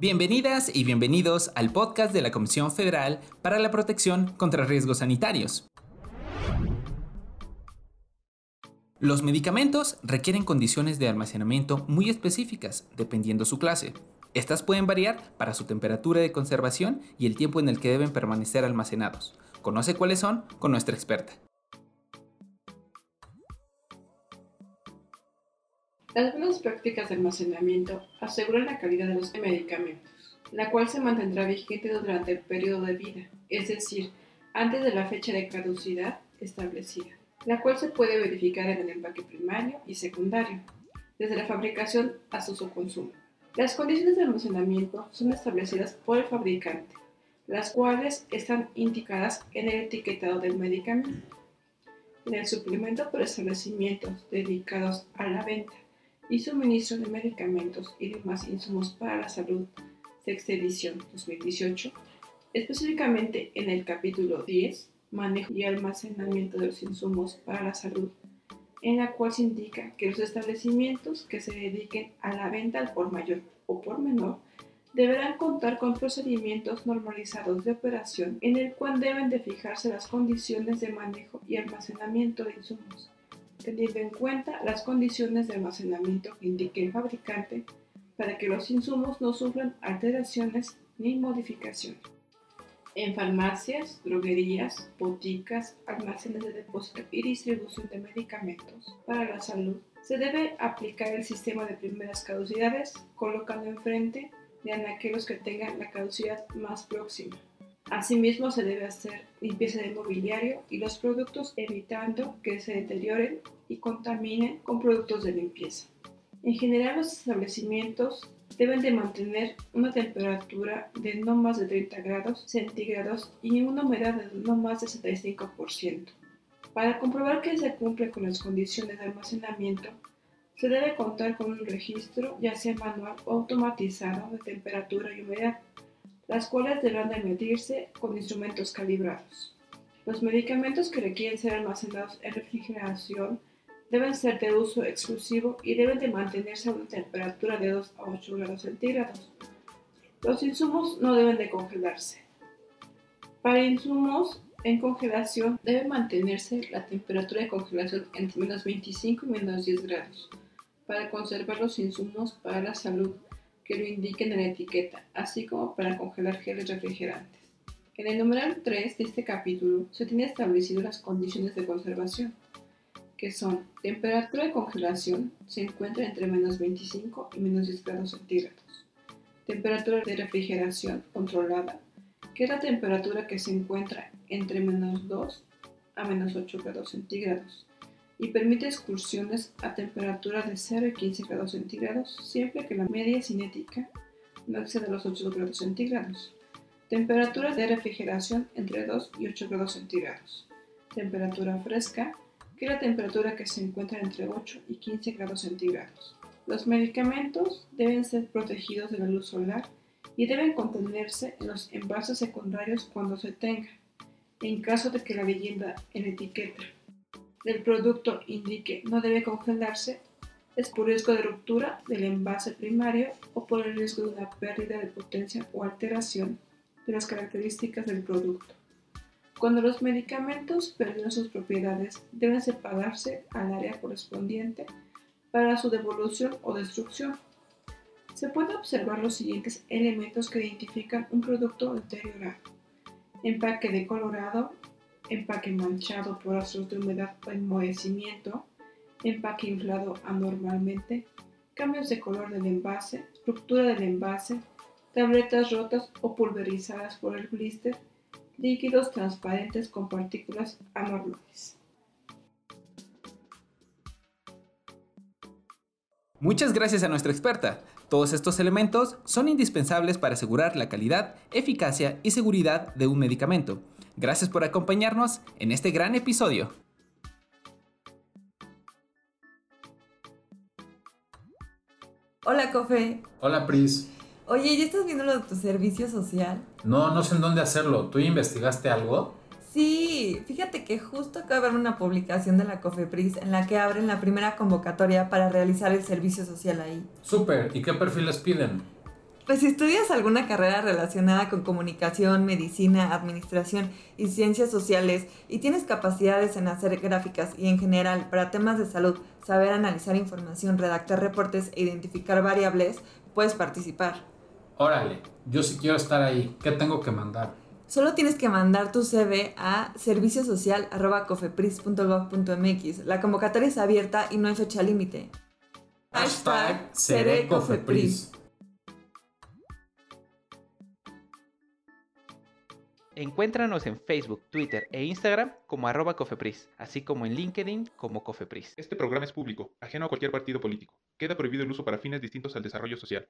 Bienvenidas y bienvenidos al podcast de la Comisión Federal para la Protección contra Riesgos Sanitarios. Los medicamentos requieren condiciones de almacenamiento muy específicas, dependiendo su clase. Estas pueden variar para su temperatura de conservación y el tiempo en el que deben permanecer almacenados. Conoce cuáles son con nuestra experta. Las buenas prácticas de almacenamiento aseguran la calidad de los medicamentos, la cual se mantendrá vigente durante el periodo de vida, es decir, antes de la fecha de caducidad establecida, la cual se puede verificar en el empaque primario y secundario, desde la fabricación hasta su consumo. Las condiciones de almacenamiento son establecidas por el fabricante, las cuales están indicadas en el etiquetado del medicamento. En el suplemento por establecimientos dedicados a la venta y suministro de medicamentos y demás insumos para la salud, sexta edición 2018, específicamente en el capítulo 10, manejo y almacenamiento de los insumos para la salud, en la cual se indica que los establecimientos que se dediquen a la venta por mayor o por menor deberán contar con procedimientos normalizados de operación en el cual deben de fijarse las condiciones de manejo y almacenamiento de insumos teniendo en cuenta las condiciones de almacenamiento que indique el fabricante para que los insumos no sufran alteraciones ni modificaciones. En farmacias, droguerías, boticas, almacenes de depósito y distribución de medicamentos para la salud, se debe aplicar el sistema de primeras caducidades colocando enfrente de aquellos que tengan la caducidad más próxima. Asimismo, se debe hacer limpieza de mobiliario y los productos evitando que se deterioren y contaminen con productos de limpieza. En general, los establecimientos deben de mantener una temperatura de no más de 30 grados centígrados y una humedad de no más de 75%. Para comprobar que se cumple con las condiciones de almacenamiento, se debe contar con un registro, ya sea manual o automatizado, de temperatura y humedad las cuales deberán de medirse con instrumentos calibrados. Los medicamentos que requieren ser almacenados en refrigeración deben ser de uso exclusivo y deben de mantenerse a una temperatura de 2 a 8 grados centígrados. Los insumos no deben de congelarse. Para insumos en congelación debe mantenerse la temperatura de congelación entre menos 25 y menos 10 grados para conservar los insumos para la salud que lo indiquen en la etiqueta, así como para congelar geles refrigerantes. En el numeral 3 de este capítulo se tienen establecido las condiciones de conservación, que son temperatura de congelación se encuentra entre menos 25 y menos 10 grados centígrados. Temperatura de refrigeración controlada, que es la temperatura que se encuentra entre menos 2 a menos 8 grados centígrados y permite excursiones a temperatura de 0 y 15 grados centígrados siempre que la media cinética no exceda los 8 grados centígrados. Temperatura de refrigeración entre 2 y 8 grados centígrados. Temperatura fresca, que es la temperatura que se encuentra entre 8 y 15 grados centígrados. Los medicamentos deben ser protegidos de la luz solar y deben contenerse en los envases secundarios cuando se tenga, en caso de que la leyenda en etiqueta del producto indique no debe congelarse es por riesgo de ruptura del envase primario o por el riesgo de una pérdida de potencia o alteración de las características del producto. Cuando los medicamentos pierden sus propiedades, deben separarse al área correspondiente para su devolución o destrucción. Se pueden observar los siguientes elementos que identifican un producto deteriorado. Empaque decolorado, empaque manchado por rastros de humedad o enmohecimiento, empaque inflado anormalmente, cambios de color del envase, ruptura del envase, tabletas rotas o pulverizadas por el blister, líquidos transparentes con partículas anormales. Muchas gracias a nuestra experta. Todos estos elementos son indispensables para asegurar la calidad, eficacia y seguridad de un medicamento. Gracias por acompañarnos en este gran episodio. Hola, Cofe. Hola, Pris. Oye, ¿ya estás viendo lo de tu servicio social? No, no sé en dónde hacerlo. ¿Tú investigaste algo? Sí, fíjate que justo acaba de haber una publicación de la COFEPRIS en la que abren la primera convocatoria para realizar el servicio social ahí. Súper, ¿y qué perfiles piden? Pues si estudias alguna carrera relacionada con comunicación, medicina, administración y ciencias sociales y tienes capacidades en hacer gráficas y en general para temas de salud, saber analizar información, redactar reportes e identificar variables, puedes participar. Órale, yo sí quiero estar ahí. ¿Qué tengo que mandar? Solo tienes que mandar tu CV a serviciosocial.cofepris.gov.mx. La convocatoria es abierta y no hay fecha límite. Hashtag seré Cofepris. Encuéntranos en Facebook, Twitter e Instagram como arroba Cofepris, así como en LinkedIn como Cofepris. Este programa es público, ajeno a cualquier partido político. Queda prohibido el uso para fines distintos al desarrollo social.